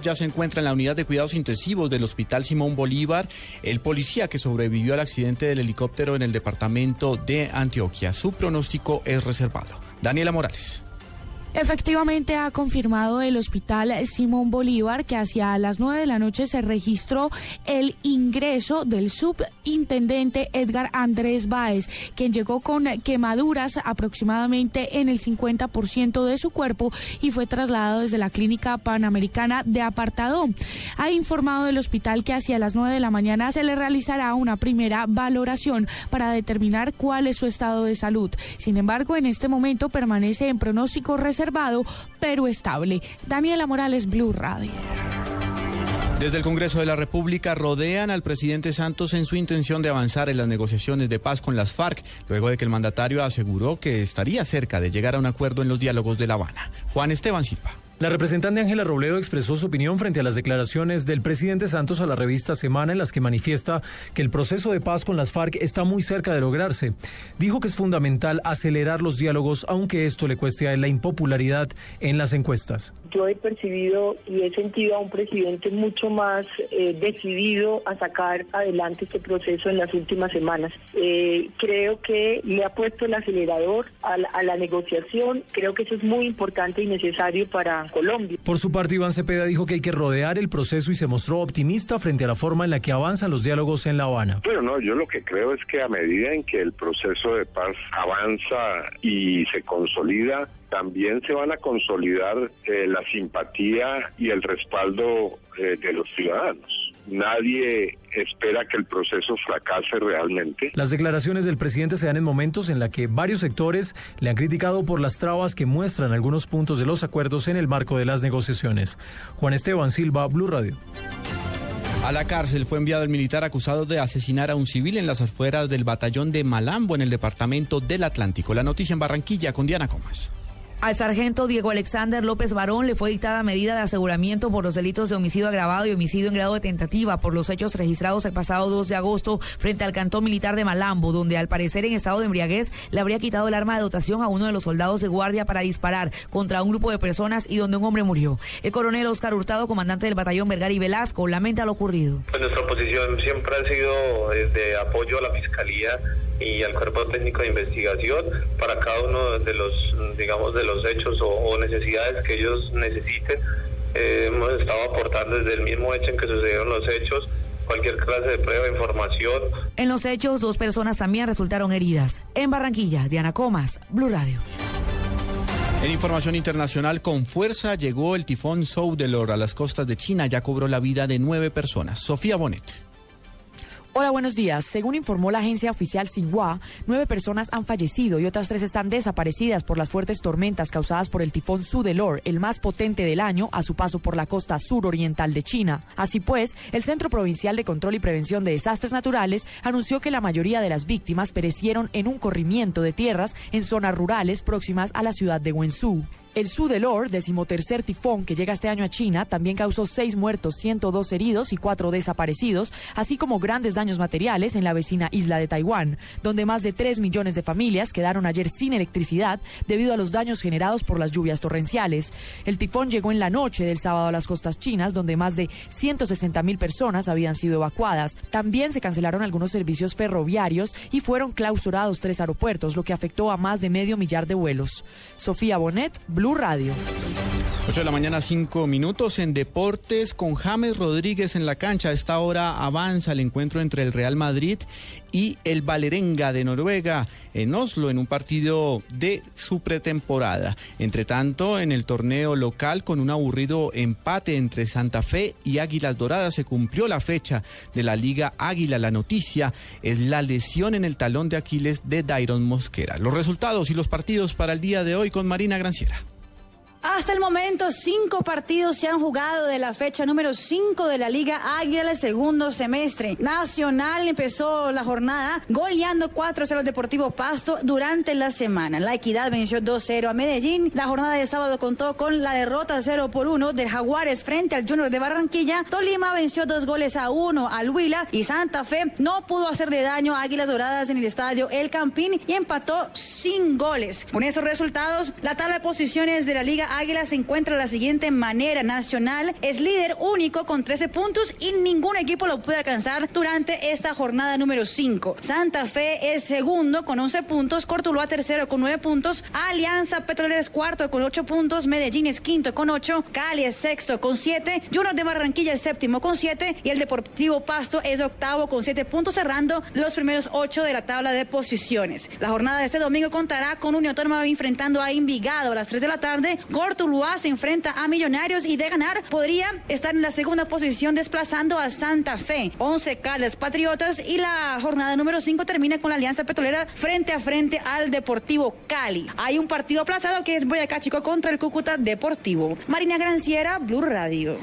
Ya se encuentra en la unidad de cuidados intensivos del Hospital Simón Bolívar el policía que sobrevivió al accidente del helicóptero en el departamento de Antioquia. Su pronóstico es reservado. Daniela Morales. Efectivamente ha confirmado el hospital Simón Bolívar que hacia las 9 de la noche se registró el ingreso del subintendente Edgar Andrés Báez, quien llegó con quemaduras aproximadamente en el 50% de su cuerpo y fue trasladado desde la clínica panamericana de Apartado. Ha informado el hospital que hacia las 9 de la mañana se le realizará una primera valoración para determinar cuál es su estado de salud. Sin embargo, en este momento permanece en pronóstico reservado, pero estable. Daniela Morales, Blue Radio. Desde el Congreso de la República rodean al presidente Santos en su intención de avanzar en las negociaciones de paz con las FARC, luego de que el mandatario aseguró que estaría cerca de llegar a un acuerdo en los diálogos de La Habana. Juan Esteban Silva. La representante Ángela Robledo expresó su opinión frente a las declaraciones del presidente Santos a la revista Semana en las que manifiesta que el proceso de paz con las FARC está muy cerca de lograrse. Dijo que es fundamental acelerar los diálogos aunque esto le cueste a él la impopularidad en las encuestas. Yo he percibido y he sentido a un presidente mucho más eh, decidido a sacar adelante este proceso en las últimas semanas. Eh, creo que le ha puesto el acelerador a la, a la negociación. Creo que eso es muy importante y necesario para Colombia. Por su parte, Iván Cepeda dijo que hay que rodear el proceso y se mostró optimista frente a la forma en la que avanzan los diálogos en La Habana. Bueno, no, yo lo que creo es que a medida en que el proceso de paz avanza y se consolida, también se van a consolidar eh, la simpatía y el respaldo eh, de los ciudadanos. Nadie espera que el proceso fracase realmente. Las declaraciones del presidente se dan en momentos en la que varios sectores le han criticado por las trabas que muestran algunos puntos de los acuerdos en el marco de las negociaciones. Juan Esteban Silva, Blue Radio. A la cárcel fue enviado el militar acusado de asesinar a un civil en las afueras del batallón de Malambo en el departamento del Atlántico. La noticia en Barranquilla con Diana Comas. Al sargento Diego Alexander López Barón le fue dictada medida de aseguramiento por los delitos de homicidio agravado y homicidio en grado de tentativa por los hechos registrados el pasado 2 de agosto frente al cantón militar de Malambo, donde al parecer en estado de embriaguez le habría quitado el arma de dotación a uno de los soldados de guardia para disparar contra un grupo de personas y donde un hombre murió. El coronel Oscar Hurtado, comandante del batallón Vergari Velasco, lamenta lo ocurrido. Pues nuestra posición siempre ha sido de apoyo a la fiscalía y al cuerpo técnico de investigación para cada uno de los, digamos, de los hechos o, o necesidades que ellos necesiten. Eh, hemos estado aportando desde el mismo hecho en que sucedieron los hechos cualquier clase de prueba, información. En los hechos, dos personas también resultaron heridas. En Barranquilla, Diana Comas, Blue Radio. En información internacional, con fuerza llegó el tifón Soudelor a las costas de China. Ya cobró la vida de nueve personas. Sofía Bonet. Hola, buenos días. Según informó la agencia oficial Xinhua, nueve personas han fallecido y otras tres están desaparecidas por las fuertes tormentas causadas por el tifón Sudelor, el más potente del año, a su paso por la costa suroriental de China. Así pues, el Centro Provincial de Control y Prevención de Desastres Naturales anunció que la mayoría de las víctimas perecieron en un corrimiento de tierras en zonas rurales próximas a la ciudad de Wenzhou. El Sudelor, decimotercer tifón que llega este año a China, también causó seis muertos, 102 heridos y cuatro desaparecidos, así como grandes daños materiales en la vecina isla de Taiwán, donde más de 3 millones de familias quedaron ayer sin electricidad debido a los daños generados por las lluvias torrenciales. El tifón llegó en la noche del sábado a las costas chinas, donde más de 160 mil personas habían sido evacuadas. También se cancelaron algunos servicios ferroviarios y fueron clausurados tres aeropuertos, lo que afectó a más de medio millar de vuelos. Sofía Bonet, Blue Radio. 8 de la mañana, 5 minutos en Deportes con James Rodríguez en la cancha. A esta hora avanza el encuentro entre el Real Madrid y el Valerenga de Noruega en Oslo en un partido de su pretemporada. Entre tanto, en el torneo local con un aburrido empate entre Santa Fe y Águilas Doradas se cumplió la fecha de la Liga Águila. La noticia es la lesión en el talón de Aquiles de Dairon Mosquera. Los resultados y los partidos para el día de hoy con Marina Granciera. Hasta el momento, cinco partidos se han jugado de la fecha número 5 de la Liga Águila del segundo semestre. Nacional empezó la jornada goleando 4-0 al Deportivo Pasto durante la semana. La Equidad venció 2-0 a Medellín. La jornada de sábado contó con la derrota 0 por 1 de Jaguares frente al Junior de Barranquilla. Tolima venció dos goles a uno al Huila y Santa Fe no pudo hacerle daño a Águilas Doradas en el estadio El Campín y empató sin goles. Con esos resultados, la tabla de posiciones de la Liga Águila se encuentra de la siguiente manera. Nacional es líder único con 13 puntos y ningún equipo lo puede alcanzar durante esta jornada número 5. Santa Fe es segundo con 11 puntos, Cortuluá tercero con 9 puntos, Alianza Petrolera es cuarto con 8 puntos, Medellín es quinto con 8, Cali es sexto con 7, Junior de Barranquilla es séptimo con 7 y el Deportivo Pasto es octavo con 7 puntos cerrando los primeros 8 de la tabla de posiciones. La jornada de este domingo contará con Unión Autónoma enfrentando a Envigado a las 3 de la tarde, Cortuluá se enfrenta a Millonarios y de ganar podría estar en la segunda posición desplazando a Santa Fe. 11 Caldas Patriotas y la jornada número 5 termina con la Alianza Petrolera frente a frente al Deportivo Cali. Hay un partido aplazado que es Boyacá Chico contra el Cúcuta Deportivo. Marina Granciera, Blue Radio.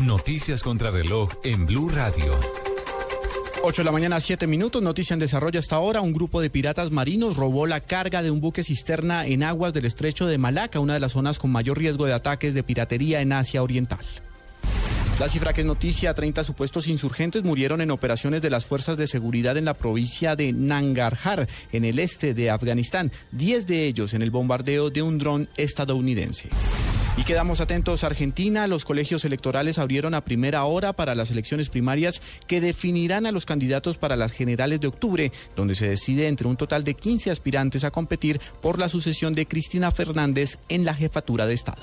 Noticias contra reloj en Blue Radio. 8 de la mañana, 7 minutos. Noticia en desarrollo hasta ahora. Un grupo de piratas marinos robó la carga de un buque cisterna en aguas del estrecho de Malaca, una de las zonas con mayor riesgo de ataques de piratería en Asia Oriental. La cifra que es noticia, 30 supuestos insurgentes murieron en operaciones de las fuerzas de seguridad en la provincia de Nangarhar, en el este de Afganistán, 10 de ellos en el bombardeo de un dron estadounidense. Y quedamos atentos, Argentina, los colegios electorales abrieron a primera hora para las elecciones primarias que definirán a los candidatos para las generales de octubre, donde se decide entre un total de 15 aspirantes a competir por la sucesión de Cristina Fernández en la jefatura de Estado.